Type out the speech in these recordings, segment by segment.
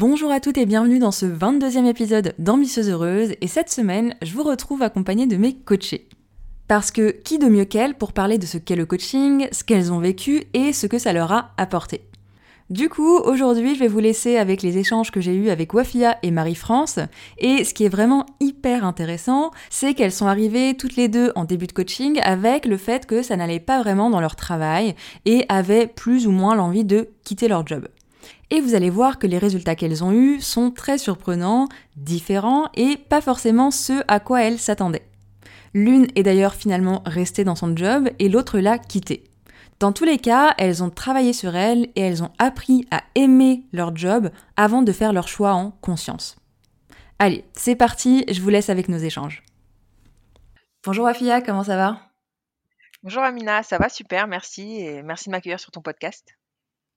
Bonjour à toutes et bienvenue dans ce 22e épisode d'Ambitieuse Heureuse et cette semaine, je vous retrouve accompagnée de mes coachés. Parce que qui de mieux qu'elles pour parler de ce qu'est le coaching, ce qu'elles ont vécu et ce que ça leur a apporté. Du coup, aujourd'hui, je vais vous laisser avec les échanges que j'ai eus avec Wafia et Marie-France. Et ce qui est vraiment hyper intéressant, c'est qu'elles sont arrivées toutes les deux en début de coaching avec le fait que ça n'allait pas vraiment dans leur travail et avaient plus ou moins l'envie de quitter leur job et vous allez voir que les résultats qu'elles ont eus sont très surprenants, différents et pas forcément ceux à quoi elles s'attendaient. L'une est d'ailleurs finalement restée dans son job et l'autre l'a quitté. Dans tous les cas, elles ont travaillé sur elles et elles ont appris à aimer leur job avant de faire leur choix en conscience. Allez, c'est parti, je vous laisse avec nos échanges. Bonjour Afia, comment ça va? Bonjour Amina, ça va super, merci et merci de m'accueillir sur ton podcast.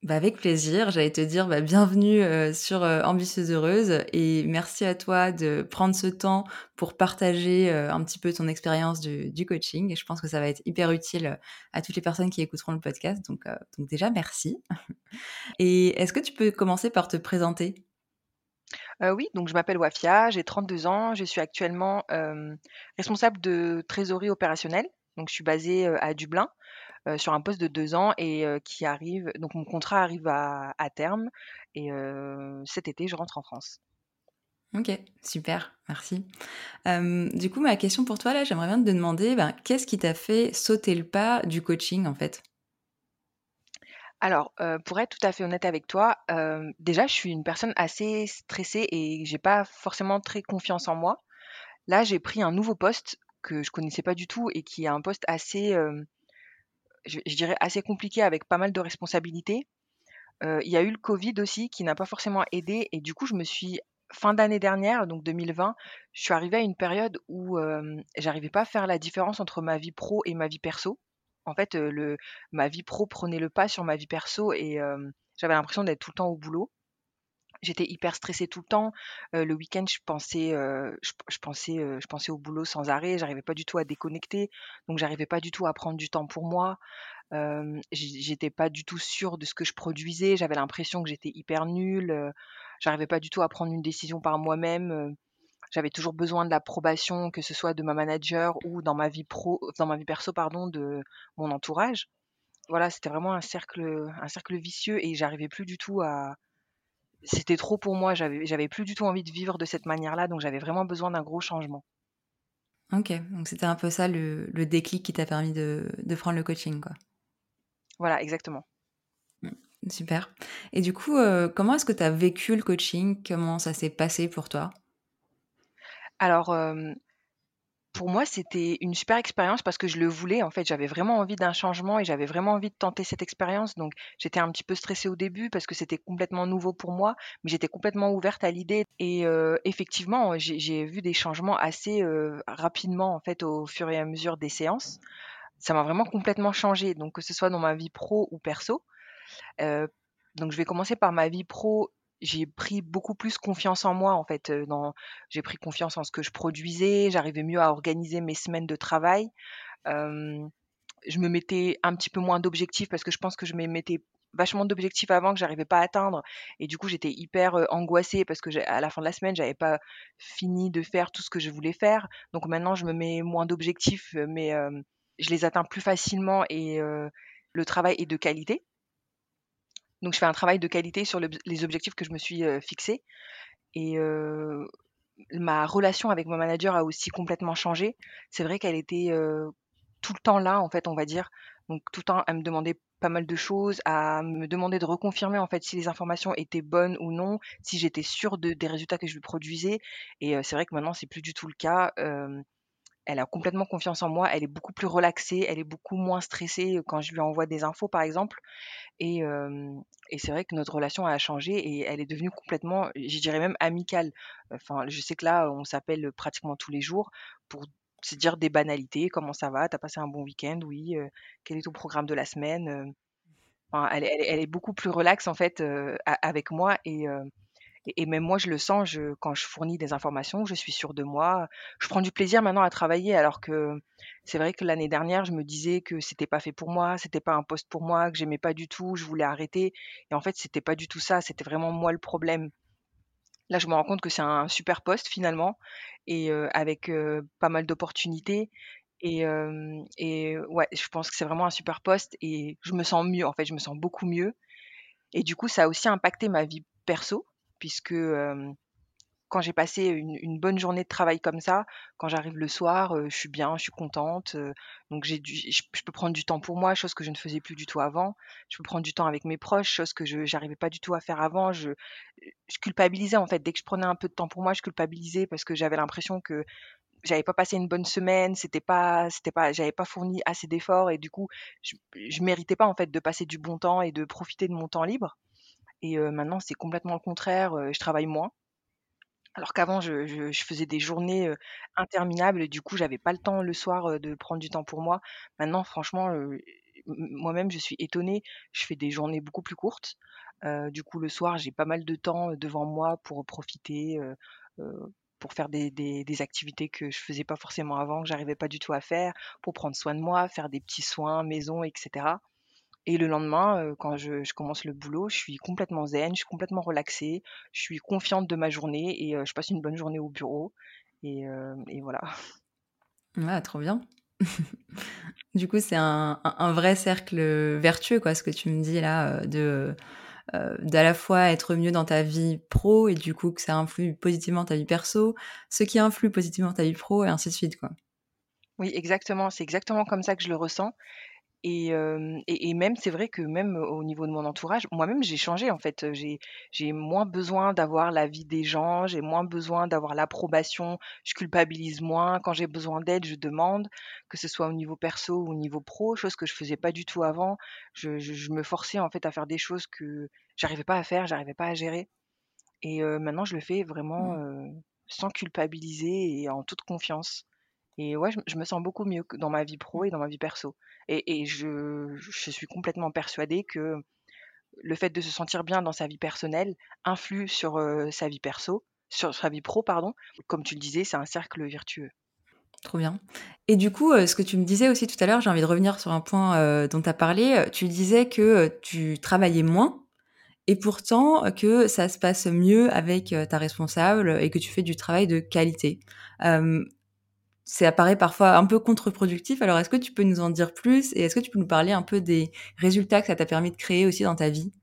Bah avec plaisir, j'allais te dire bah, bienvenue euh, sur euh, Ambitieuse Heureuse et merci à toi de prendre ce temps pour partager euh, un petit peu ton expérience du, du, coaching. Et je pense que ça va être hyper utile à toutes les personnes qui écouteront le podcast. Donc, donc déjà, merci. Et est-ce que tu peux commencer par te présenter? Oui, donc je m'appelle Wafia, j'ai 32 ans, je suis actuellement responsable de trésorerie opérationnelle. Donc je suis basée à Dublin. Euh, sur un poste de deux ans et euh, qui arrive donc mon contrat arrive à terme et euh, cet été, je rentre en France. OK, super, merci. du coup, ma question pour toi là, j'aimerais bien te demander, ben, qu'est-ce qui t'a fait sauter le pas du coaching, en fait? Alors, pour être tout à fait honnête avec toi, déjà, je suis une personne assez stressée et j'ai pas forcément très confiance en moi. Là, j'ai pris un nouveau poste que je connaissais pas du tout et qui est un poste assez, je, dirais, assez compliqué avec pas mal de responsabilités. Euh, il y a eu le Covid aussi qui n'a pas forcément aidé et du coup je me suis fin d'année dernière, donc 2020, je suis arrivée à une période où euh, j'arrivais pas à faire la différence entre ma vie pro et ma vie perso. En fait, euh, ma vie pro prenait le pas sur ma vie perso et j'avais l'impression d'être tout le temps au boulot. J'étais hyper stressée tout le temps. le week-end, je pensais, je, pensais, je pensais au boulot sans arrêt. J'arrivais pas du tout à déconnecter, donc j'arrivais pas du tout à prendre du temps pour moi. j'étais pas du tout sûre de ce que je produisais. J'avais l'impression que j'étais hyper nulle. j'arrivais pas du tout à prendre une décision par moi-même. j'avais toujours besoin de l'approbation, que ce soit de ma manager ou dans ma vie pro, dans ma vie perso, pardon, de mon entourage. Voilà, c'était vraiment un cercle, un cercle vicieux et j'arrivais plus du tout à, c'était trop pour moi. J'avais, j'avais plus du tout envie de vivre de cette manière-là, donc j'avais vraiment besoin d'un gros changement. Ok, donc c'était un peu ça le, déclic qui t'a permis de, prendre le coaching, quoi. Voilà, exactement. Super. Et du coup, euh, comment est-ce que tu as vécu le coaching? Comment ça s'est passé pour toi? Alors, euh, pour moi, c'était une super expérience parce que je le voulais. En fait, j'avais vraiment envie d'un changement et j'avais vraiment envie de tenter cette expérience. Donc, j'étais un petit peu stressée au début parce que c'était complètement nouveau pour moi, mais j'étais complètement ouverte à l'idée. Et euh, effectivement, j'ai vu des changements assez euh, rapidement, en fait, au fur et à mesure des séances. Ça m'a vraiment complètement changé. Donc, que ce soit dans ma vie pro ou perso. Euh, donc, je vais commencer par ma vie pro j'ai pris beaucoup plus confiance en moi en fait. J'ai pris confiance en ce que je produisais, j'arrivais mieux à organiser mes semaines de travail. je me mettais un petit peu moins d'objectifs parce que je pense que je me mettais vachement d'objectifs avant que j'arrivais pas à atteindre et du coup j'étais hyper angoissée parce que à la fin de la semaine j'avais pas fini de faire tout ce que je voulais faire donc maintenant je me mets moins d'objectifs mais je les atteins plus facilement et le travail est de qualité donc, je fais un travail de qualité sur les objectifs que je me suis fixés. Et ma relation avec mon manager a aussi complètement changé. C'est vrai qu'elle était tout le temps là, en fait, on va dire. Donc, tout le temps, à me demander pas mal de choses, à me demander de reconfirmer, en fait, si les informations étaient bonnes ou non, si j'étais sûre de, des résultats que je lui produisais. Et c'est vrai que maintenant, c'est plus du tout le cas. Elle a complètement confiance en moi, elle est beaucoup plus relaxée, elle est beaucoup moins stressée, quand je lui envoie des infos, par exemple et c'est vrai que notre relation a changé et elle est devenue complètement, je dirais même amicale. Enfin, je sais que là, on s'appelle, pratiquement tous les jours pour se dire des banalités: «Comment ça va? Tu as passé un bon week-end? Oui, heu, quel est ton programme de la semaine?» enfin, elle est beaucoup plus relax, en fait, heu, a avec moi et et même moi, je le sens, je quand je fournis des informations, je suis sûre de moi. Je prends du plaisir maintenant à travailler alors que c'est vrai que l'année dernière, je me disais que c'était pas fait pour moi, c'était pas un poste pour moi, que j'aimais pas du tout, je voulais arrêter et en fait, c'était pas du tout ça, c'était vraiment moi le problème. Là, je me rends compte que c'est un super poste finalement et heu, avec, heu, pas mal d'opportunités et hem et ouais, je pense que c'est vraiment un super poste et je me sens mieux, en fait, je me sens beaucoup mieux et du coup, ça a aussi impacté ma vie perso puisque, quand j'ai passé une bonne journée de travail comme ça, quand j'arrive le soir, je suis bien, je suis contente, donc j'ai du je peux prendre du temps pour moi, chose que je ne faisais plus du tout avant. Je peux prendre du temps avec mes proches, chose que je j'arrivais pas du tout à faire avant. Je je culpabilisais, en fait. Dès que je prenais un peu de temps pour moi, je culpabilisais parce que j'avais l'impression que j'avais pas passé une bonne semaine, c'était pas c'était pas j'avais pas fourni assez d'efforts et du coup, je je méritais pas, en fait, de passer du bon temps et de profiter de mon temps libre et maintenant, c'est complètement le contraire, je travaille moins. Alors qu'avant, je faisais des journées, interminables du coup, j'avais pas le temps le soir, de prendre du temps pour moi. Maintenant, franchement, moi-même, je suis étonnée. Je fais des journées beaucoup plus courtes. Du coup, le soir, j'ai pas mal de temps, devant moi pour profiter, pour faire des activités que je faisais pas forcément avant, que j'arrivais pas du tout à faire, pour prendre soin de moi, faire des petits soins maison et cetera. Et le lendemain, heu, quand je je commence le boulot, je suis complètement zen, je suis complètement relaxée, je suis confiante de ma journée et heu, je passe une bonne journée au bureau et et voilà. Ouais, trop bien. Du coup, c'est un un un vrai cercle, vertueux, quoi, ce que tu me dis là, heu, de, heu, d'à la fois être mieux dans ta vie pro et du coup que ça influe positivement ta vie perso, ce qui influe positivement ta vie pro et ainsi de suite, quoi. Oui, exactement, c'est exactement comme ça que je le ressens Et hem et et même c'est vrai que même au niveau de mon entourage, moi-même j'ai changé en fait, heu, j'ai j'ai moins besoin d'avoir l'avis des gens, j'ai moins besoin d'avoir l'approbation, je culpabilise moins. Quand j'ai besoin d'aide, je demande, que ce soit au niveau perso ou au niveau pro, chose que je faisais pas du tout avant. Je je je me forçais en fait à faire des choses que j'arrivais pas à faire, j'arrivais pas à gérer et heu, maintenant je le fais vraiment, Mmh. heu, sans culpabiliser et en toute confiance. Et ouais, je me je me sens beaucoup mieux que dans ma vie pro Mmh. et dans ma vie perso. Et et je je suis complètement persuadée que le fait de se sentir bien dans sa vie personnelle influe sur, sa vie perso sur sa vie pro, pardon. Comme tu le disais, c'est un cercle vertueux. Trop bien. Et du coup, ce que tu me disais aussi tout à l'heure, j'ai envie de revenir sur un point, dont tu as parlé, tu disais que, tu travaillais moins et pourtant, que ça se passe mieux avec, ta responsable et que tu fais du travail de qualité. Ça apparaît parfois un peu contre-productif, alors est-ce que tu peux nous en dire plus et est-ce que tu peux nous parler un peu des résultats que ça t'a permis de créer aussi dans ta vie?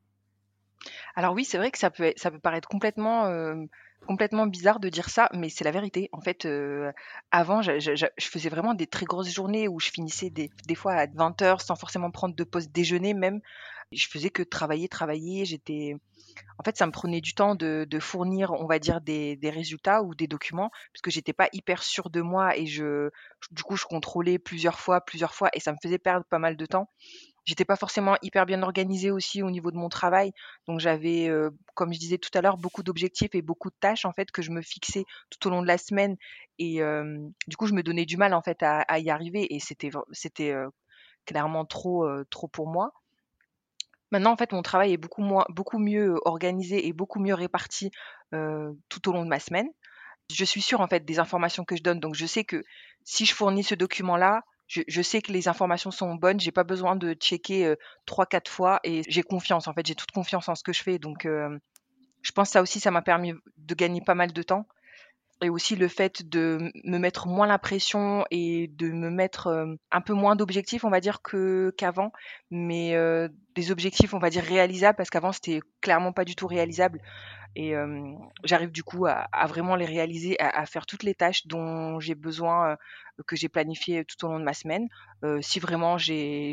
Alors oui, c'est vrai que ça peut ça peut paraître complètement, hem, complètement bizarre de dire ça, mais c'est la vérité. En fait, heu, avant, je faisais vraiment des très grosses journées où je finissais des des fois à vingt heures sans forcément prendre de pause déjeuner même. Je faisais que travailler, travailler, j'étais En fait, ça me prenait du temps de fournir, on va dire, des résultats ou des documents, parce que j'étais pas hyper sûre de moi et je du coup, je contrôlais plusieurs fois, plusieurs fois et ça me faisait perdre pas mal de temps. J'étais pas forcément hyper bien organisée aussi au niveau de mon travail, donc j'avais, heu, comme je disais tout à l'heure, beaucoup d'objectifs et beaucoup de tâches, en fait, que je me fixais tout au long de la semaine et du coup, je me donnais du mal, en fait, à y arriver et c'était c'était, heu, clairement trop, heu, trop pour moi. Maintenant, en fait, mon travail est beaucoup moins beaucoup mieux organisé et beaucoup mieux réparti, tout au long de ma semaine. Je suis sûre, en fait, des informations que je donne, donc je sais que si je fournis ce document-là, je je sais que les informations sont bonnes, j'ai pas besoin de checker, heu, 3-4 fois et j'ai confiance, en fait, j'ai toute confiance en ce que je fais, donc je pense que ça aussi, ça m'a permis de gagner pas mal de temps et aussi le fait de me mettre moins la pression et de me mettre, hem, un peu moins d'objectifs, on va dire, que qu'avant, mais heu, des objectifs, on va dire, réalisables parce qu'avant, c'était clairement pas du tout réalisable et j'arrive du coup à vraiment les réaliser, à faire toutes les tâches dont j'ai besoin, heu, que j'ai planifiées tout au long de ma semaine. Si vraiment j'ai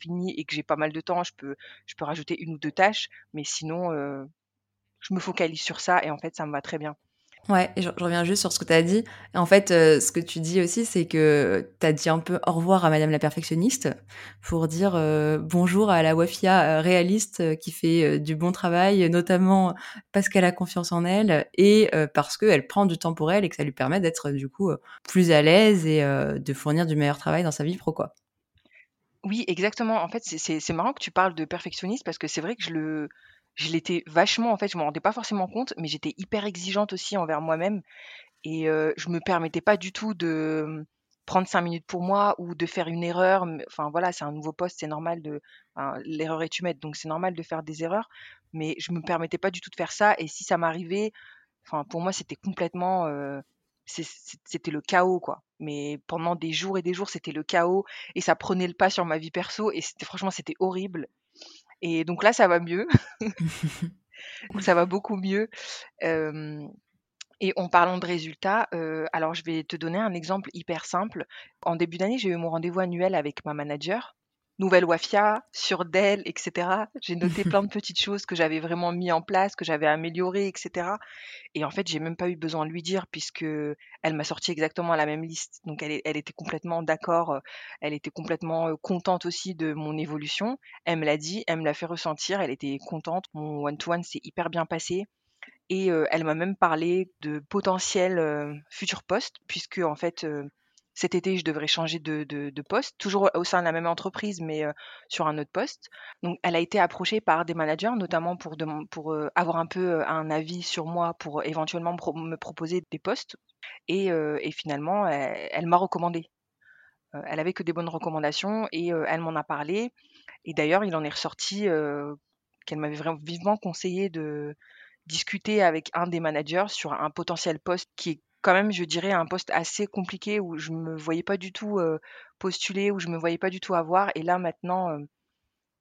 fini et que j'ai pas mal de temps, je peux je peux rajouter une ou 2 tâches, mais sinon, je me focalise sur ça et en fait, ça me va très bien. Ouais, et je, reviens juste sur ce que tu as dit. En fait, euh, ce que tu dis aussi, c'est que tu as dit un peu au revoir à Madame la perfectionniste pour dire euh, bonjour à la Wafia euh, réaliste qui fait du bon travail, notamment parce qu'elle a confiance en elle et parce qu'elle prend du temps pour elle et que ça lui permet d'être du coup plus à l'aise et de fournir du meilleur travail dans sa vie pro. Oui, exactement. En fait, c'est marrant que tu parles de perfectionniste parce que c'est vrai que je le, je l'étais vachement, en fait, je me rendais pas forcément compte, mais j'étais hyper exigeante aussi envers moi-même et je je me permettais pas du tout de, mmh, prendre cinq minutes pour moi ou de faire une erreur, enfin voilà, c'est un nouveau poste, c'est normal de l'erreur est humaine, donc c'est normal de faire des erreurs, mais je me permettais pas du tout de faire ça et si ça m'arrivait, enfin pour moi c'était complètement, c'était le chaos quoi. Mais pendant des jours et des jours, c'était le chaos et ça prenait le pas sur ma vie perso et c'était franchement c'était horrible. Et donc là, ça va mieux. ça va beaucoup mieux. et en parlant de résultats, alors je vais te donner un exemple hyper simple. En début d'année, j'ai eu mon rendez-vous annuel avec ma manager nouvelle Wafia, sur Dell, etc. J'ai noté plein de petites choses que j'avais vraiment mis en place, que j'avais améliorées, etc. Et en fait, j'ai même pas eu besoin de lui dire puisque elle m'a sorti exactement la même liste. Donc elle, elle était complètement d'accord, elle était complètement contente aussi de mon évolution. Elle me l'a dit, elle me l'a fait ressentir, elle était contente. Mon one-to-one s'est hyper bien passé. Et elle m'a même parlé de potentiels futurs postes, puisque en fait, cet été, je devrais changer de, poste, toujours au sein de la même entreprise, mais sur un autre poste. Donc, elle a été approchée par des managers, notamment pour, avoir un peu un avis sur moi, pour éventuellement me proposer des postes. Et, finalement, elle, m'a recommandé. elle avait que des bonnes recommandations et elle m'en a parlé. Et d'ailleurs, il en est ressorti qu'elle m'avait vraiment vivement conseillé de discuter avec un des managers sur un potentiel poste qui est quand même, je dirais, un poste assez compliqué où je me voyais pas du tout, postuler, où je me voyais pas du tout avoir et là maintenant,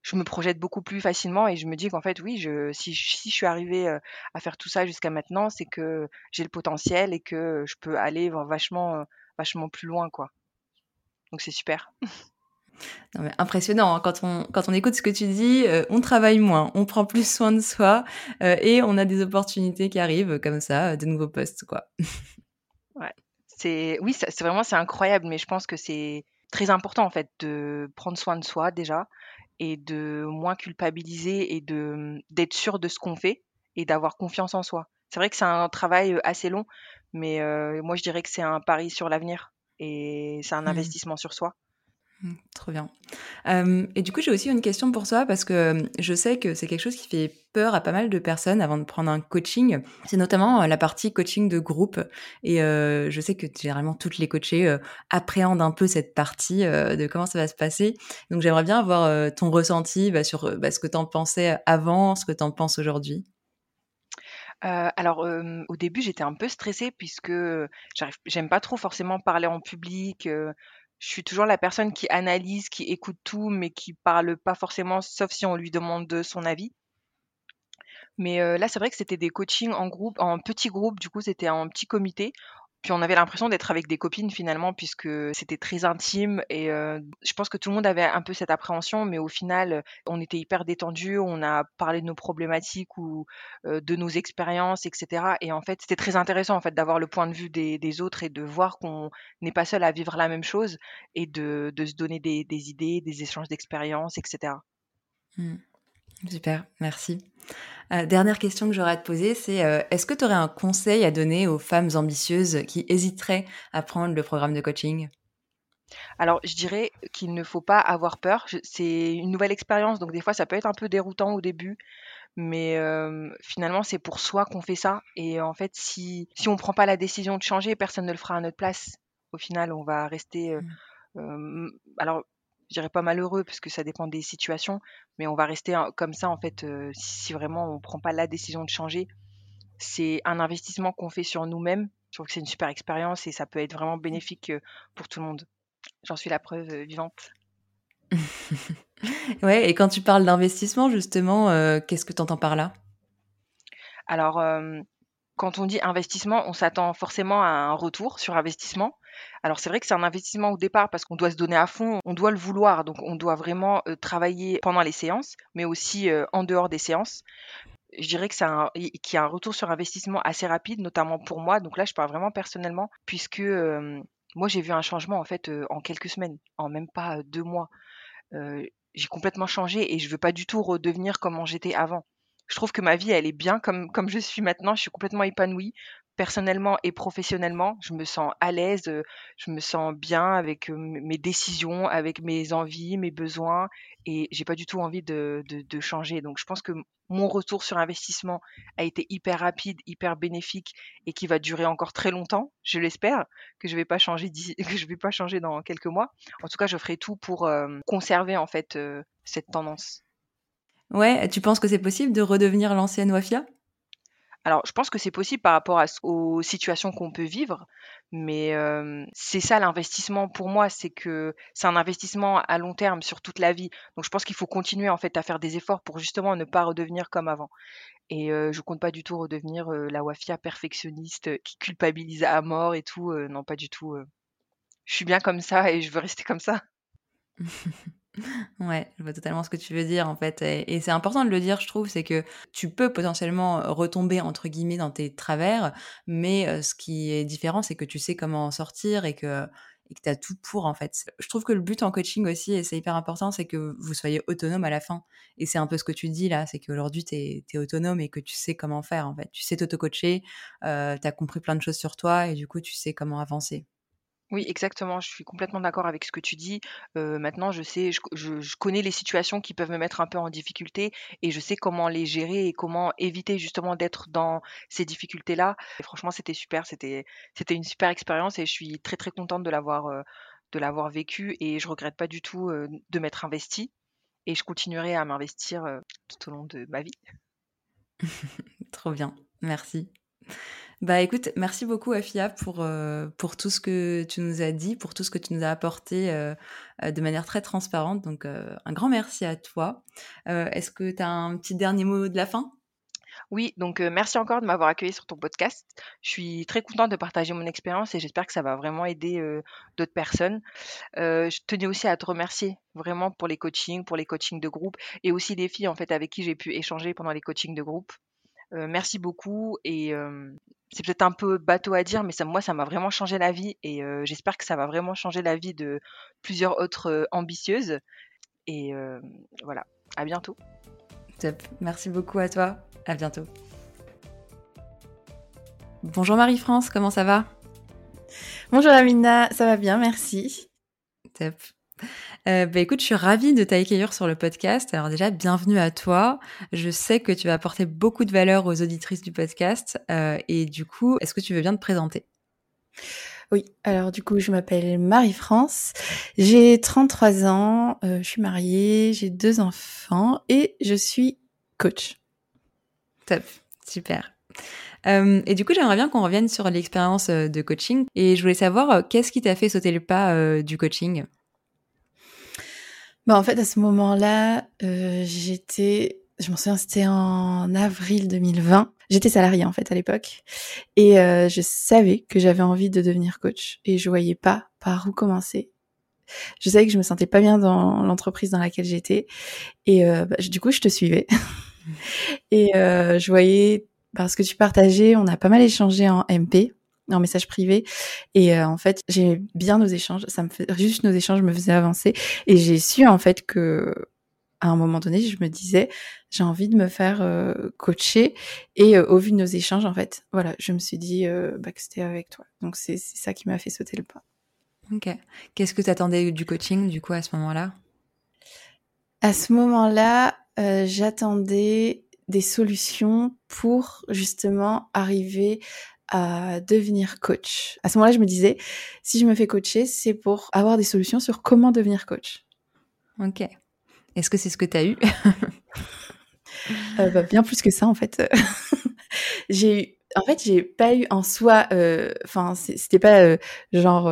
je me projette beaucoup plus facilement et je me dis qu'en fait oui, je si je suis arrivée, à faire tout ça jusqu'à maintenant, c'est que j'ai le potentiel et que je peux aller vachement, vachement plus loin, quoi. Donc c'est super. Impressionnant, hein. quand, on, quand on écoute ce que tu dis, on travaille moins, on prend plus soin de soi et on a des opportunités qui arrivent comme ça, de nouveaux postes quoi. C'est oui, c'est vraiment c'est incroyable, mais je pense que c'est très important en fait de prendre soin de soi déjà et de moins culpabiliser et de d'être sûr de ce qu'on fait et d'avoir confiance en soi. C'est vrai que c'est un travail assez long, mais moi je dirais que c'est un pari sur l'avenir et c'est un mmh. investissement sur soi. Mmh, trop bien. et du coup, j'ai aussi une question pour toi parce que je sais que c'est quelque chose qui fait peur à pas mal de personnes avant de prendre un coaching. C'est notamment la partie coaching de groupe. Et je sais que généralement toutes les coachés appréhendent un peu cette partie de comment ça va se passer. Donc j'aimerais bien avoir ton ressenti bah, sur bah, ce que tu en pensais avant, ce que tu en penses aujourd'hui. alors, au début, j'étais un peu stressée puisque j'aime pas trop forcément parler en public, je suis toujours la personne qui analyse, qui écoute tout, mais qui parle pas forcément, sauf si on lui demande son avis. Mais là, c'est vrai que c'était des coachings en groupe, en petit groupe, du coup, c'était un petit comité. Puis on avait l'impression d'être avec des copines finalement, puisque c'était très intime et je pense que tout le monde avait un peu cette appréhension, mais au final, on était hyper détendus, on a parlé de nos problématiques ou de nos expériences, etc. Et en fait, c'était très intéressant en fait d'avoir le point de vue des, autres et de voir qu'on n'est pas seul à vivre la même chose et de, se donner des, idées, des échanges d'expériences, etc. Super, merci. Euh, dernière question que j'aurais à te poser, c'est euh, est-ce que tu aurais un conseil à donner aux femmes ambitieuses qui hésiteraient à prendre le programme de coaching? Alors, je dirais qu'il ne faut pas avoir peur. C'est une nouvelle expérience, donc des fois, ça peut être un peu déroutant au début, mais finalement, c'est pour soi qu'on fait ça. Et en fait, si, si on ne prend pas la décision de changer, personne ne le fera à notre place. Au final, on va rester. Mmh. alors, je dirais pas malheureux parce que ça dépend des situations, mais on va rester comme ça en fait si vraiment on prend pas la décision de changer. C'est un investissement qu'on fait sur nous-mêmes. Je trouve que c'est une super expérience et ça peut être vraiment bénéfique pour tout le monde. J'en suis la preuve vivante. ouais, et quand tu parles d'investissement, justement, qu'est-ce que tu entends par là? Alors, quand on dit investissement, on s'attend forcément à un retour sur investissement. Alors c'est vrai que c'est un investissement au départ parce qu'on doit se donner à fond, on doit le vouloir, donc on doit vraiment travailler pendant les séances, mais aussi en dehors des séances. je dirais que c'est qu'il y a un retour sur investissement assez rapide, notamment pour moi. Donc là, je parle vraiment personnellement puisque, moi, j'ai vu un changement en fait, en quelques semaines, en même pas, deux mois. j'ai complètement changé et je veux pas du tout redevenir comme j'étais avant. Je trouve que ma vie, elle est bien comme comme je suis maintenant. Je suis complètement épanouie personnellement et professionnellement, je me sens à l'aise, je me sens bien avec mes décisions, avec mes envies, mes besoins, et j'ai pas du tout envie de, de, changer. Donc, je pense que mon retour sur investissement a été hyper rapide, hyper bénéfique, et qui va durer encore très longtemps. Je l'espère que je vais pas changer que je vais pas changer dans quelques mois. En tout cas, je ferai tout pour conserver en fait cette tendance. Ouais, tu penses que c'est possible de redevenir l'ancienne Wafia? Alors, je pense que c'est possible par rapport aux situations qu'on peut vivre, mais c'est ça l'investissement pour moi, c'est que c'est un investissement à long terme sur toute la vie. Donc je pense qu'il faut continuer en fait à faire des efforts pour justement ne pas redevenir comme avant. Et je je compte pas du tout redevenir, la wafia perfectionniste, qui culpabilise à mort et tout, non pas du tout, Je suis bien comme ça et je veux rester comme ça. Ouais, je vois totalement ce que tu veux dire en fait. Et, c'est important de le dire, je trouve, c'est que tu peux potentiellement retomber entre guillemets dans tes travers, mais euh, ce qui est différent, c'est que tu sais comment en sortir et que et as tout pour en fait. Je trouve que le but en coaching aussi, et c'est hyper important, c'est que vous soyez autonome à la fin. Et c'est un peu ce que tu dis là, c'est qu'aujourd'hui tu es, autonome et que tu sais comment faire en fait. Tu sais t'auto-coacher, euh, tu as compris plein de choses sur toi et du coup tu sais comment avancer. Oui, exactement, je suis complètement d'accord avec ce que tu dis. maintenant, je sais, je connais les situations qui peuvent me mettre un peu en difficulté et je sais comment les gérer et comment éviter justement d'être dans ces difficultés-là. Franchement, c'était super, c'était une super expérience et je suis très, très contente de l'avoir, de l'avoir vécu et je regrette pas du tout, de m'être investie et je continuerai à m'investir, tout au long de ma vie. Trop bien, merci. Bah écoute, merci beaucoup Afia pour, euh, pour tout ce que tu nous as dit, pour tout ce que tu nous as apporté euh, euh, de manière très transparente. Donc un grand merci à toi. Est-ce que tu as un petit dernier mot de la fin? Oui, donc merci encore de m'avoir accueilli sur ton podcast. Je suis très contente de partager mon expérience et j'espère que ça va vraiment aider d'autres personnes. je tenais aussi à te remercier vraiment pour les coachings, pour les coachings de groupe et aussi les filles en fait avec qui j'ai pu échanger pendant les coachings de groupe. merci beaucoup et c'est peut-être un peu bateau à dire, mais ça, moi, ça m'a vraiment changé la vie et j'espère que ça va vraiment changer la vie de plusieurs autres ambitieuses. Et voilà, à bientôt. Top, merci beaucoup à toi, à bientôt. Bonjour Marie-France, comment ça va? Bonjour Amina, ça va bien, merci. Top. Euh, bah, écoute, je suis ravie de t'accueillir sur le podcast. Alors déjà, bienvenue à toi. Je sais que tu vas apporter beaucoup de valeur aux auditrices du podcast. Euh, et du coup, est-ce que tu veux bien te présenter? Oui, alors du coup, je m'appelle Marie-France, j'ai 33 ans, euh, je suis mariée, j'ai deux enfants et je suis coach. Top, super. Euh, et du coup, j'aimerais bien qu'on revienne sur l'expérience euh, de coaching et je voulais savoir qu'est-ce qui t'a fait sauter le pas du coaching? Bah, en fait, à ce moment-là, euh, j'étais, je m'en souviens, c'était en avril 2020. J'étais salariée en fait à l'époque et euh, je savais que j'avais envie de devenir coach et je voyais pas par où commencer. Je savais que je me sentais pas bien dans l'entreprise dans laquelle j'étais et euh, bah, du coup je te suivais et euh, je voyais parce que tu partageais, on a pas mal échangé en MP en message privé. Et euh, en fait, j'ai bien nos échanges. Ça me fait juste nos échanges me faisaient avancer. Et j'ai su en fait que à un moment donné, je me disais, j'ai envie de me faire euh, coacher. Et euh, au vu de nos échanges, en fait, voilà, je me suis dit bah, que c'était avec toi. Donc c'est ça qui m'a fait sauter le pas. Ok. Qu'est-ce que tu attendais du coaching, du coup, à ce moment-là? À ce moment-là, j'attendais des solutions pour justement arriver à devenir coach. À ce moment-là, je me disais, si je me fais coacher, c'est pour avoir des solutions sur comment devenir coach. Ok. Est-ce que c'est ce que tu as eu? Euh, bah, Bien plus que ça, en fait. j'ai eu en fait, j'ai pas eu en soi, euh, enfin, c'était pas euh, genre,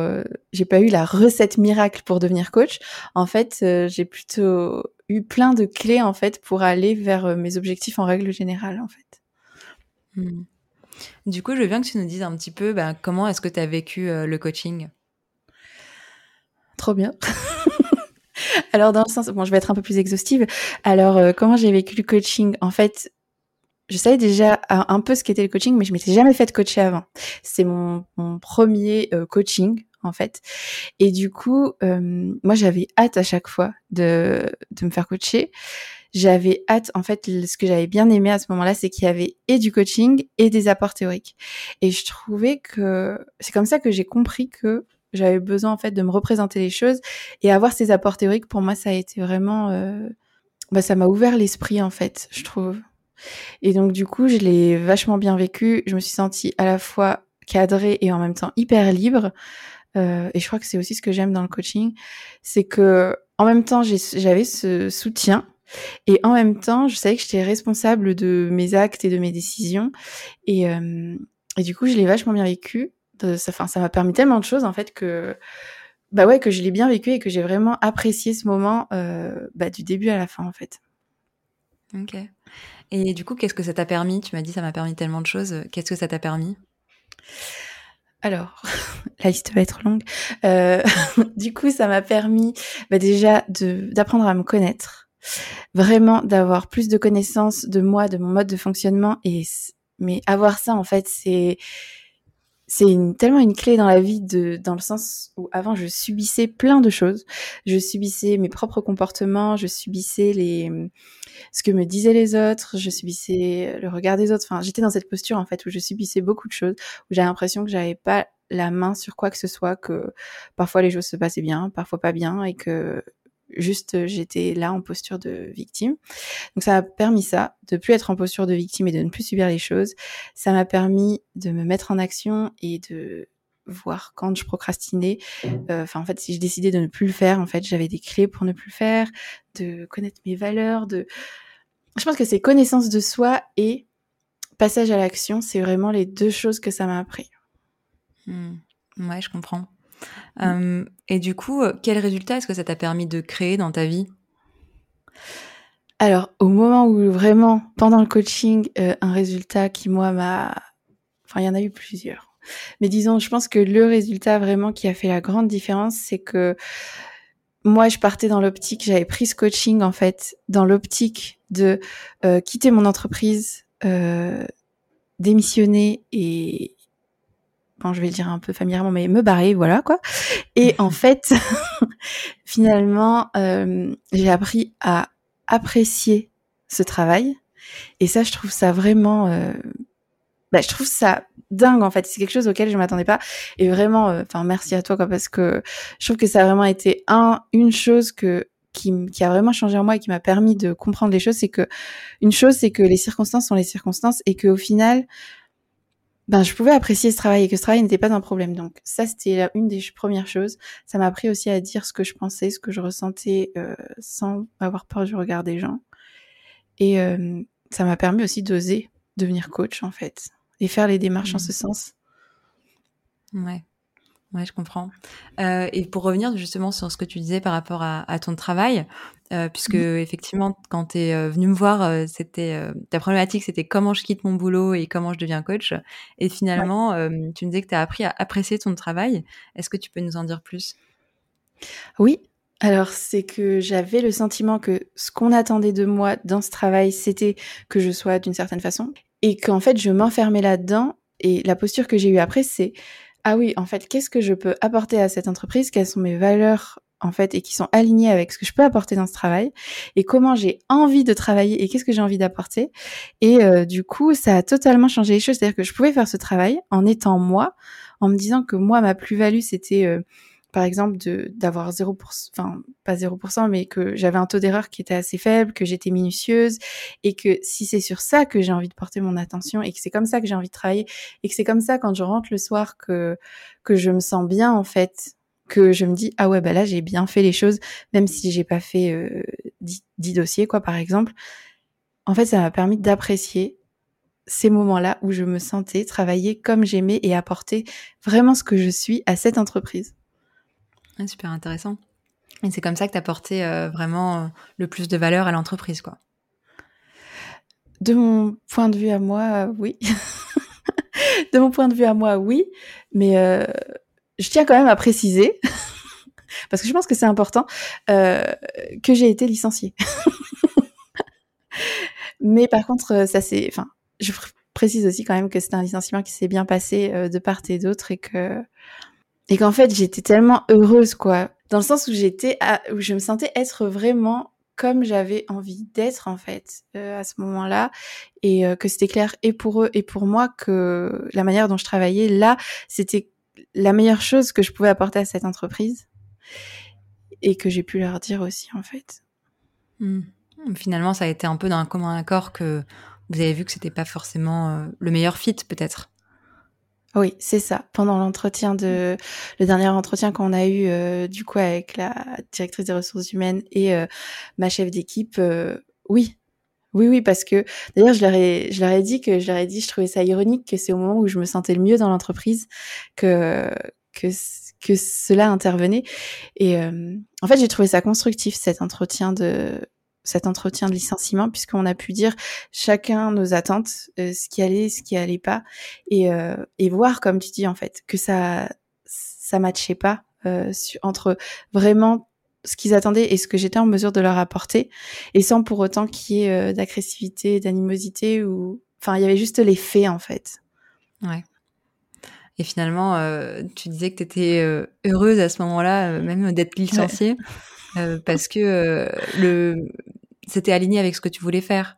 j'ai pas eu la recette miracle pour devenir coach. En fait, j'ai plutôt eu plein de clés en fait pour aller vers mes objectifs en règle générale, en fait. Hmm. Du coup, je veux bien que tu nous dises un petit peu bah, comment est-ce que tu as vécu euh, le coaching? Trop bien. Alors, dans le sens, bon, je vais être un peu plus exhaustive. Alors, euh, comment j'ai vécu le coaching? En fait, je savais déjà un, peu ce qu'était le coaching, mais je m'étais jamais fait coacher avant. C'est mon, premier euh, coaching en fait. Et du coup, moi j'avais hâte à chaque fois de, de me faire coacher. J'avais hâte, en fait, ce que j'avais bien aimé à ce moment-là, c'est qu'il y avait et du coaching et des apports théoriques. Et je trouvais que c'est comme ça que j'ai compris que j'avais besoin en fait de me représenter les choses et avoir ces apports théoriques. Pour moi, ça a été vraiment, euh, bah, ça m'a ouvert l'esprit en fait, je trouve. Et donc du coup, je l'ai vachement bien vécu. Je me suis sentie à la fois cadrée et en même temps hyper libre. Euh, et je crois que c'est aussi ce que j'aime dans le coaching, c'est que en même temps j'avais ce soutien et en même temps je savais que j'étais responsable de mes actes et de mes décisions. Et, euh, et du coup, je l'ai vachement bien vécu. ça, enfin, ça m'a permis tellement de choses en fait que bah ouais que je l'ai bien vécu et que j'ai vraiment apprécié ce moment euh, bah, du début à la fin en fait. Ok. Et du coup, qu'est-ce que ça t'a permis? Tu m'as dit ça m'a permis tellement de choses. Qu'est-ce que ça t'a permis? Alors, la liste va être longue. Euh, du coup, ça m'a permis bah, déjà d'apprendre à me connaître, vraiment d'avoir plus de connaissances de moi, de mon mode de fonctionnement. Et mais avoir ça, en fait, c'est c'est tellement une clé dans la vie de dans le sens où avant je subissais plein de choses je subissais mes propres comportements je subissais les ce que me disaient les autres je subissais le regard des autres enfin j'étais dans cette posture en fait où je subissais beaucoup de choses où j'avais l'impression que j'avais pas la main sur quoi que ce soit que parfois les choses se passaient bien parfois pas bien et que juste euh, j'étais là en posture de victime. Donc ça m'a permis ça, de plus être en posture de victime et de ne plus subir les choses. Ça m'a permis de me mettre en action et de voir quand je procrastinais. Euh, enfin, en fait, si je décidais de ne plus le faire, en fait, j'avais des clés pour ne plus le faire, de connaître mes valeurs, de. Je pense que c'est connaissance de soi et passage à l'action, c'est vraiment les deux choses que ça m'a appris. Mmh. Ouais, je comprends. Euh, et du coup, euh, quel résultat est-ce que ça t'a permis de créer dans ta vie? Alors, au moment où vraiment, pendant le coaching, euh, un résultat qui, moi, m'a... Enfin, il y en a eu plusieurs. Mais disons, je pense que le résultat vraiment qui a fait la grande différence, c'est que moi, je partais dans l'optique, j'avais pris ce coaching, en fait, dans l'optique de quitter mon entreprise, démissionner et, bon, je vais le dire un peu familièrement, mais me barrer, voilà quoi. Et en fait, finalement, euh, j'ai appris à apprécier ce travail. Et ça, je trouve ça vraiment, euh, bah, je trouve ça dingue en fait. C'est quelque chose auquel je m'attendais pas. Et vraiment, euh, enfin, merci à toi quoi, parce que je trouve que ça a vraiment été un, une chose que qui, qui, a vraiment changé en moi et qui m'a permis de comprendre les choses, c'est que une chose, c'est que les circonstances sont les circonstances et qu'au final, ben, je pouvais apprécier ce travail et que ce travail n'était pas un problème. Donc ça, c'était une des premières choses. Ça m'a appris aussi à dire ce que je pensais, ce que je ressentais euh, sans avoir peur du regard des gens. Et euh, ça m'a permis aussi d'oser devenir coach, en fait, et faire les démarches en mmh. ce sens. Ouais. Ouais, je comprends. Euh, et pour revenir justement sur ce que tu disais par rapport à, à ton travail, euh, puisque mmh. effectivement, quand tu es euh, venu me voir, c'était ta problématique, c'était comment je quitte mon boulot et comment je deviens coach. Et finalement, tu me disais que tu as appris à apprécier ton travail. Est-ce que tu peux nous en dire plus? Oui. Alors, c'est que j'avais le sentiment que ce qu'on attendait de moi dans ce travail, c'était que je sois d'une certaine façon, et qu'en fait, je m'enfermais là-dedans. Et la posture que j'ai eue après, c'est ah oui, en fait, qu'est-ce que je peux apporter à cette entreprise? Quelles sont mes valeurs en fait et qui sont alignées avec ce que je peux apporter dans ce travail? Et comment j'ai envie de travailler et qu'est-ce que j'ai envie d'apporter? Et euh, du coup ça a totalement changé les choses. C'est-à-dire que je pouvais faire ce travail en étant moi en me disant que moi ma plus-value c'était euh, par exemple d'avoir 0%, enfin pas 0%, mais que j'avais un taux d'erreur qui était assez faible, que j'étais minutieuse et que si c'est sur ça que j'ai envie de porter mon attention et que c'est comme ça que j'ai envie de travailler et que c'est comme ça quand je rentre le soir que que je me sens bien en fait, que je me dis ah ouais bah là j'ai bien fait les choses même si j'ai pas fait euh, 10, 10 dossiers quoi par exemple. En fait, ça m'a permis d'apprécier ces moments-là où je me sentais travailler comme j'aimais et apporter vraiment ce que je suis à cette entreprise super intéressant. Et c'est comme ça que tu as porté euh, vraiment euh, le plus de valeur à l'entreprise, quoi. De mon point de vue à moi, oui. de mon point de vue à moi, oui. Mais euh, je tiens quand même à préciser, parce que je pense que c'est important, que j'ai été licenciée. Mais par contre, ça c'est, enfin, je précise aussi quand même que c'est un licenciement qui s'est bien passé euh, de part et d'autre et que et qu'en fait j'étais tellement heureuse quoi, dans le sens où j'étais où je me sentais être vraiment comme j'avais envie d'être en fait euh, à ce moment-là et euh, que c'était clair et pour eux et pour moi que la manière dont je travaillais là c'était la meilleure chose que je pouvais apporter à cette entreprise et que j'ai pu leur dire aussi en fait. Mmh. Finalement, ça a été un peu d'un commun accord que vous avez vu que c'était pas forcément euh, le meilleur fit peut-être. Oui, c'est ça. Pendant l'entretien de le dernier entretien qu'on a eu euh, du coup avec la directrice des ressources humaines et euh, ma chef d'équipe, oui, oui, oui, parce que d'ailleurs je leur ai je leur ai dit que je leur ai dit je trouvais ça ironique que c'est au moment où je me sentais le mieux dans l'entreprise que que que cela intervenait et en fait j'ai trouvé ça constructif cet entretien de cet entretien de licenciement puisqu'on a pu dire chacun nos attentes, euh, ce qui allait, ce qui allait pas, et, euh, et voir comme tu dis en fait que ça ça matchait pas euh, entre vraiment ce qu'ils attendaient et ce que j'étais en mesure de leur apporter, et sans pour autant qu'il y ait d'agressivité, d'animosité ou enfin il y avait juste les faits en fait. Ouais. Et finalement, tu disais que tu étais heureuse à ce moment-là, même d'être licenciée. parce que le c'était aligné avec ce que tu voulais faire.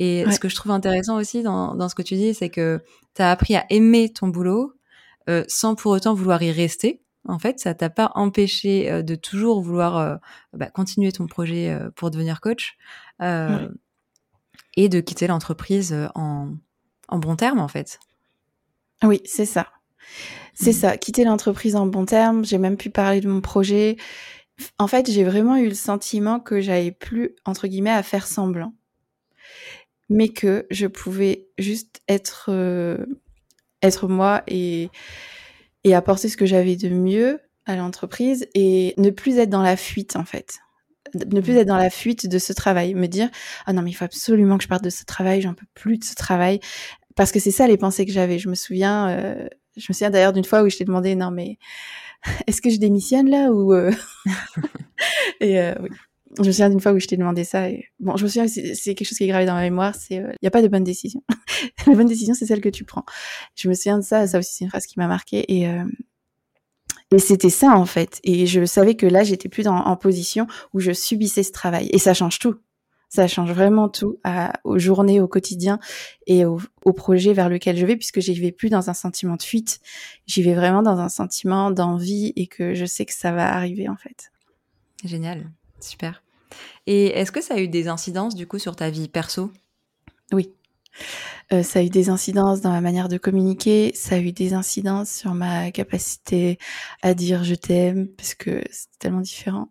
Et ce que je trouve intéressant aussi dans, dans ce que tu dis, c'est que tu as appris à aimer ton boulot euh, sans pour autant vouloir y rester. En fait, ça t'a pas empêché euh, de toujours vouloir euh, bah, continuer ton projet pour devenir coach et de quitter l'entreprise en, en bon terme, en fait. Oui, c'est ça. C'est mmh. ça, quitter l'entreprise en bon terme. J'ai même pu parler de mon projet. En fait, j'ai vraiment eu le sentiment que j'avais plus, entre guillemets, à faire semblant. Mais que je pouvais juste être, euh, être moi et, et apporter ce que j'avais de mieux à l'entreprise et ne plus être dans la fuite, en fait. Ne plus mmh. être dans la fuite de ce travail. Me dire, ah non, mais il faut absolument que je parte de ce travail, j'en peux plus de ce travail. Parce que c'est ça les pensées que j'avais. Je me souviens, euh, je me souviens d'ailleurs d'une fois où je t'ai demandé, non, mais est-ce que je démissionne là ou euh? et euh, oui. Je me souviens d'une fois où je t'ai demandé ça. Bon, je me souviens, c'est quelque chose qui est gravé dans ma mémoire. C'est, il euh, n'y a pas de bonne décision. la bonne décision, c'est celle que tu prends. Je me souviens de ça. Ça aussi, c'est une phrase qui m'a marquée. Et et c'était ça en fait. Et je savais que là, j'étais plus en position où je subissais ce travail. Et ça change tout ça change vraiment tout à, aux journées, au quotidien et au, au, projet vers lequel je vais, puisque j'y vais plus dans un sentiment de fuite, j'y vais vraiment dans un sentiment d'envie et que je sais que ça va arriver en fait. Génial, super. Et est-ce que ça a eu des incidences du coup sur ta vie perso? Oui. Euh, ça a eu des incidences dans ma manière de communiquer, ça a eu des incidences sur ma capacité à dire je t'aime, parce que c'est tellement différent.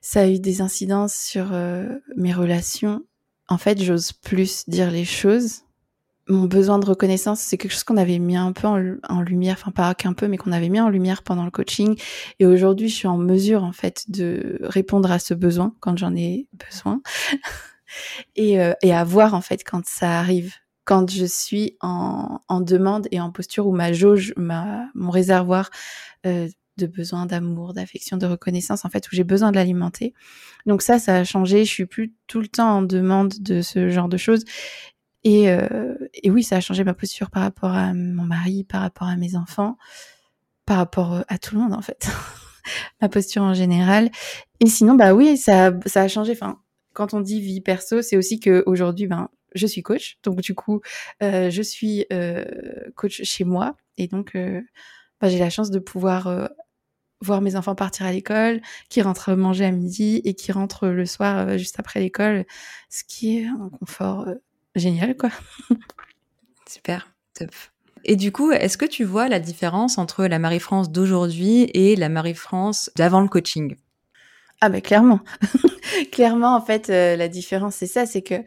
Ça a eu des incidences sur euh, mes relations. En fait, j'ose plus dire les choses. Mon besoin de reconnaissance, c'est quelque chose qu'on avait mis un peu en, lumière, enfin pas qu'un peu, mais qu'on avait mis en lumière pendant le coaching. Et aujourd'hui, je suis en mesure, en fait, de répondre à ce besoin quand j'en ai besoin. et, euh, et à voir, en fait, quand ça arrive quand je suis en, en, demande et en posture où ma jauge, ma, mon réservoir euh, de besoin d'amour, d'affection, de reconnaissance, en fait, où j'ai besoin de l'alimenter. Donc ça, ça a changé. Je suis plus tout le temps en demande de ce genre de choses. Et, euh, et oui, ça a changé ma posture par rapport à mon mari, par rapport à mes enfants, par rapport euh, à tout le monde, en fait. ma posture en général. Et sinon, bah oui, ça, ça a changé. Enfin, quand on dit vie perso, c'est aussi que aujourd'hui, ben, je suis coach, donc du coup, euh, je suis euh, coach chez moi, et donc euh, bah, j'ai la chance de pouvoir voir mes enfants partir à l'école, qui rentrent manger à midi et qui rentrent le soir juste après l'école, ce qui est un confort génial, quoi. Super, top. Et du coup, est-ce que tu vois la différence entre la Marie-France d'aujourd'hui et la Marie-France d'avant le coaching? Ah ben clairement. clairement, en fait, la différence, c'est ça, c'est que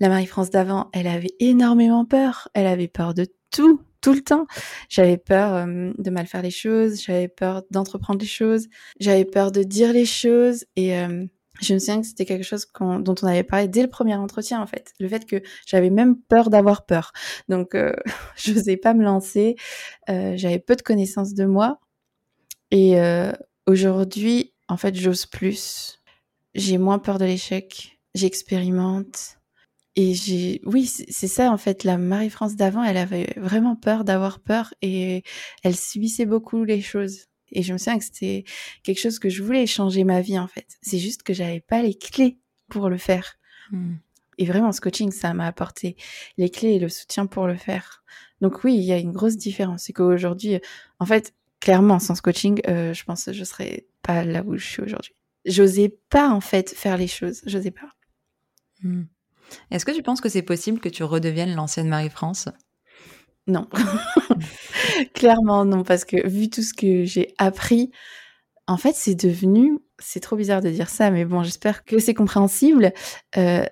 la Marie-France d'avant, elle avait énormément peur. Elle avait peur de tout, tout le temps. J'avais peur euh, de mal faire les choses, j'avais peur d'entreprendre les choses, j'avais peur de dire les choses et euh, je me souviens que c'était quelque chose dont on avait parlé dès le premier entretien en fait. Le fait que j'avais même peur d'avoir peur. Donc euh, je n'osais pas me lancer, j'avais peu de connaissances de moi et aujourd'hui en fait j'ose plus. J'ai moins peur de l'échec, j'expérimente et j'ai, oui, c'est ça en fait. La Marie-France d'avant, elle avait vraiment peur d'avoir peur et elle subissait beaucoup les choses. Et je me souviens que c'était quelque chose que je voulais changer ma vie en fait. C'est juste que j'avais pas les clés pour le faire. Hmm. Et vraiment, ce coaching, ça m'a apporté les clés et le soutien pour le faire. Donc oui, il y a une grosse différence. C'est qu'aujourd'hui, en fait, clairement, sans ce coaching, euh, je pense que je serais pas là où je suis aujourd'hui. J'osais pas en fait faire les choses. J'osais pas. Hmm. Est-ce que tu penses que c'est possible que tu redeviennes l'ancienne Marie-France? Non. Clairement non, parce que vu tout ce que j'ai appris, en fait, c'est devenu, c'est trop bizarre de dire ça, mais bon, j'espère que c'est compréhensible. Euh,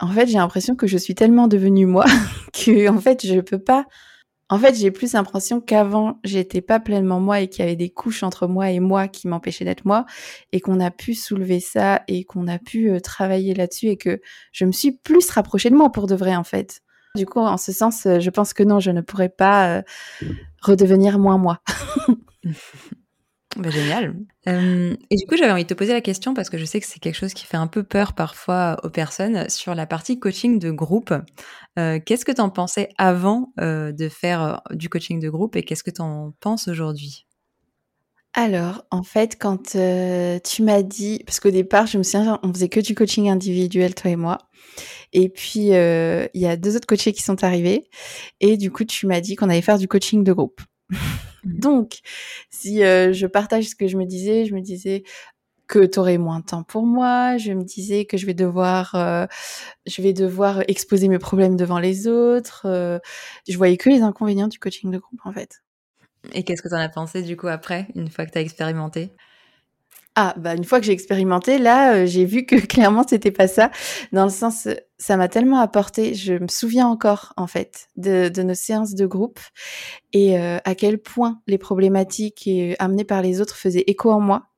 en fait, j'ai l'impression que je suis tellement devenue moi que, en fait, je peux pas en fait, j'ai plus l'impression qu'avant, j'étais pas pleinement moi et qu'il y avait des couches entre moi et moi qui m'empêchaient d'être moi et qu'on a pu soulever ça et qu'on a pu euh, travailler là-dessus et que je me suis plus rapprochée de moi pour de vrai, en fait. Du coup, en ce sens, euh, je pense que non, je ne pourrais pas euh, redevenir moins moi. Bah, génial. Et du coup, j'avais envie de te poser la question parce que je sais que c'est quelque chose qui fait un peu peur parfois aux personnes sur la partie coaching de groupe. Euh, qu'est-ce que tu en pensais avant euh, de faire du coaching de groupe et qu'est-ce que tu en penses aujourd'hui? Alors, en fait, quand tu m'as dit, parce qu'au départ, je me souviens, on faisait que du coaching individuel, toi et moi. Et puis, il y a deux autres coachés qui sont arrivés. Et du coup, tu m'as dit qu'on allait faire du coaching de groupe. Mmh. Donc, si euh, je partage ce que je me disais, je me disais que tu aurais moins de temps pour moi, je me disais que je vais devoir euh, je vais devoir exposer mes problèmes devant les autres, euh, je voyais que les inconvénients du coaching de groupe en fait. Et qu'est-ce que tu en as pensé du coup après, une fois que tu as expérimenté? Ah, bah une fois que j'ai expérimenté, là, euh, j'ai vu que clairement c'était pas ça. Dans le sens, ça m'a tellement apporté. Je me souviens encore en fait de, de nos séances de groupe et euh, à quel point les problématiques amenées par les autres faisaient écho en moi.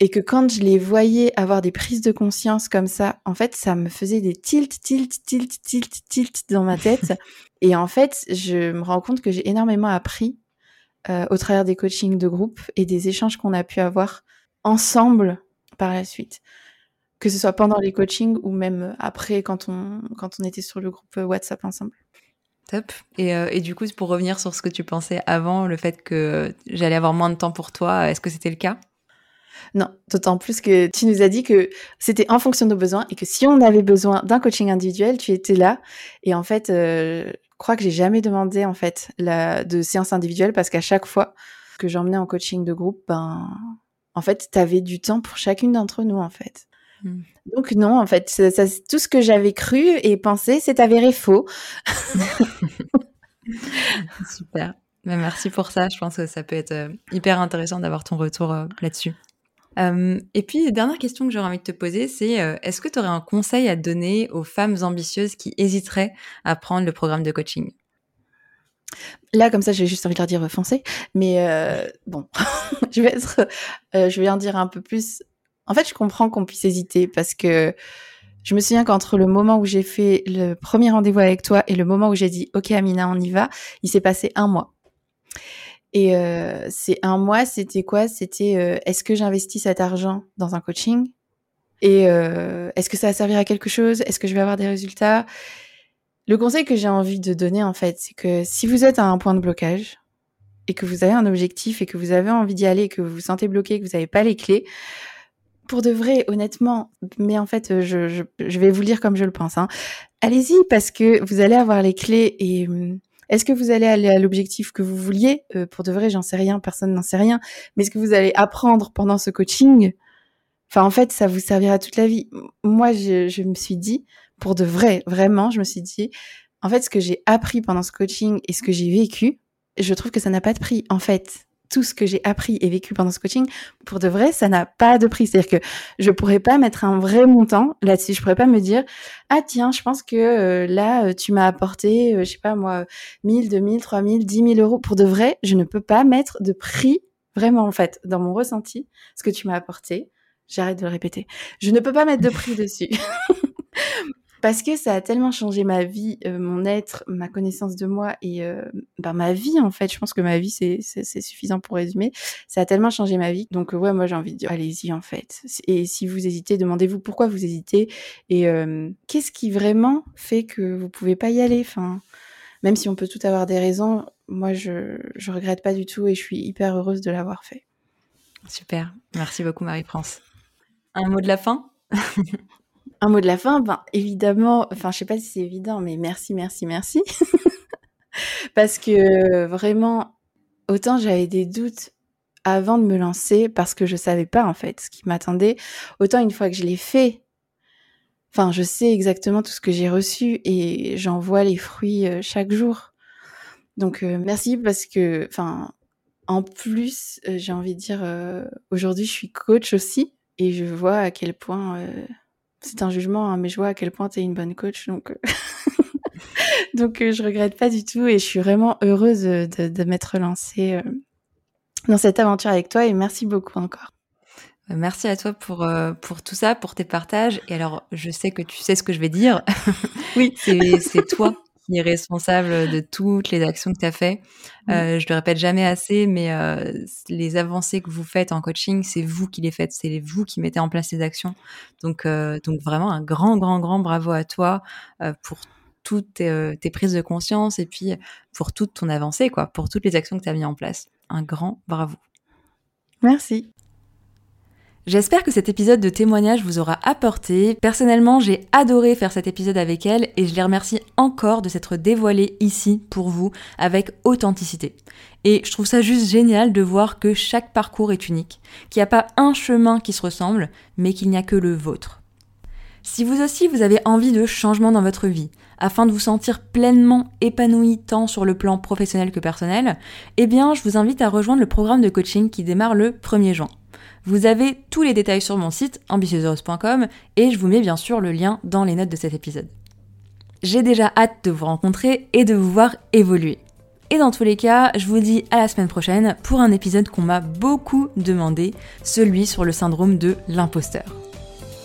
Et que quand je les voyais avoir des prises de conscience comme ça, en fait, ça me faisait des tilt, tilt, tilt, tilt, tilt dans ma tête. et en fait, je me rends compte que j'ai énormément appris euh, au travers des coachings de groupe et des échanges qu'on a pu avoir ensemble par la suite. Que ce soit pendant les coachings ou même après quand on, quand on était sur le groupe WhatsApp ensemble. Top. Et, euh, et, du coup, pour revenir sur ce que tu pensais avant, le fait que j'allais avoir moins de temps pour toi, est-ce que c'était le cas? Non, d'autant plus que tu nous as dit que c'était en fonction de nos besoins et que si on avait besoin d'un coaching individuel, tu étais là. Et en fait, euh, je crois que j'ai jamais demandé en fait la, de séance individuelle parce qu'à chaque fois que j'emmenais en coaching de groupe, ben en fait, tu avais du temps pour chacune d'entre nous, en fait. Hmm. Donc non, en fait, ça, tout ce que j'avais cru et pensé s'est avéré faux. Super. Mais bah, merci pour ça. Je pense que ça peut être euh, hyper intéressant d'avoir ton retour euh, là-dessus. Euh, et puis, dernière question que j'aurais envie de te poser, c'est est-ce que tu aurais un conseil à donner aux femmes ambitieuses qui hésiteraient à prendre le programme de coaching? Là, comme ça, j'ai juste envie de leur dire foncez. Mais euh, bon, je euh, je vais en dire un peu plus. En fait, je comprends qu'on puisse hésiter parce que je me souviens qu'entre le moment où j'ai fait le premier rendez-vous avec toi et le moment où j'ai dit OK Amina, on y va, il s'est passé un mois. Et euh, c'est un mois, c'était quoi? C'était est-ce que j'investis cet argent dans un coaching? Et est-ce que ça va servir à quelque chose? Est-ce que je vais avoir des résultats? Le conseil que j'ai envie de donner, en fait, c'est que si vous êtes à un point de blocage et que vous avez un objectif et que vous avez envie d'y aller et que vous vous sentez bloqué, que vous n'avez pas les clés, pour de vrai, honnêtement, mais en fait, je, je, je vais vous le dire comme je le pense. Hein. Allez-y parce que vous allez avoir les clés et hum, est-ce que vous allez aller à l'objectif que vous vouliez? Euh, Pour de vrai, j'en sais rien, personne n'en sait rien. Mais est-ce que vous allez apprendre pendant ce coaching? Enfin, en fait, ça vous servira toute la vie. Moi, je, je me suis dit, pour de vrai, vraiment, je me suis dit, en fait, ce que j'ai appris pendant ce coaching et ce que j'ai vécu, je trouve que ça n'a pas de prix. En fait, tout ce que j'ai appris et vécu pendant ce coaching, pour de vrai, ça n'a pas de prix. C'est-à-dire que je pourrais pas mettre un vrai montant là-dessus. Je pourrais pas me dire, ah tiens, je pense que euh, là, euh, tu m'as apporté, euh, je sais pas moi, 1000, 2000, 3000, 10 000 euros. Pour de vrai, je ne peux pas mettre de prix vraiment, en fait, dans mon ressenti, ce que tu m'as apporté. J'arrête de le répéter. Je ne peux pas mettre de prix dessus. Parce que ça a tellement changé ma vie, euh, mon être, ma connaissance de moi et euh, bah, ma vie en fait. Je pense que ma vie c'est suffisant pour résumer. Ça a tellement changé ma vie. Donc ouais, moi j'ai envie de dire allez-y en fait. Et si vous hésitez, demandez-vous pourquoi vous hésitez et euh, qu'est-ce qui vraiment fait que vous pouvez pas y aller? Enfin, même si on peut tout avoir des raisons, moi je je regrette pas du tout et je suis hyper heureuse de l'avoir fait. Super, merci beaucoup Marie-France. Un mot de la fin? Un mot de la fin, ben évidemment, enfin je sais pas si c'est évident, mais merci, merci, merci. parce que vraiment, autant j'avais des doutes avant de me lancer parce que je savais pas en fait ce qui m'attendait, autant une fois que je l'ai fait, enfin je sais exactement tout ce que j'ai reçu et j'en vois les fruits euh, chaque jour. Donc euh, merci parce que, enfin, en plus, euh, j'ai envie de dire, aujourd'hui je suis coach aussi et je vois à quel point c'est un jugement, hein, mais je vois à quel point tu es une bonne coach. Donc, euh, donc euh, je regrette pas du tout et je suis vraiment heureuse de, de m'être lancée euh, dans cette aventure avec toi et merci beaucoup encore. Merci à toi pour, pour tout ça, pour tes partages. Et alors, je sais que tu sais ce que je vais dire. Oui. c'est toi qui est responsable de toutes les actions que tu as fait. Euh, je le répète jamais assez, mais euh, les avancées que vous faites en coaching, c'est vous qui les faites, c'est vous qui mettez en place les actions. Donc, euh, donc vraiment un grand, grand, grand bravo à toi euh, pour toutes tes, tes, prises de conscience et puis pour toute ton avancée, quoi, pour toutes les actions que tu as mis en place. Un grand bravo. Merci. J'espère que cet épisode de témoignage vous aura apporté. Personnellement, j'ai adoré faire cet épisode avec elle et je les remercie encore de s'être dévoilée ici pour vous avec authenticité. Et je trouve ça juste génial de voir que chaque parcours est unique, qu'il n'y a pas un chemin qui se ressemble, mais qu'il n'y a que le vôtre. Si vous aussi vous avez envie de changement dans votre vie, afin de vous sentir pleinement épanoui tant sur le plan professionnel que personnel, eh bien je vous invite à rejoindre le programme de coaching qui démarre le 1er juin. Vous avez tous les détails sur mon site ambitieuseuse.com et je vous mets bien sûr le lien dans les notes de cet épisode. J'ai déjà hâte de vous rencontrer et de vous voir évoluer. Et dans tous les cas, je vous dis à la semaine prochaine pour un épisode qu'on m'a beaucoup demandé, celui sur le syndrome de l'imposteur.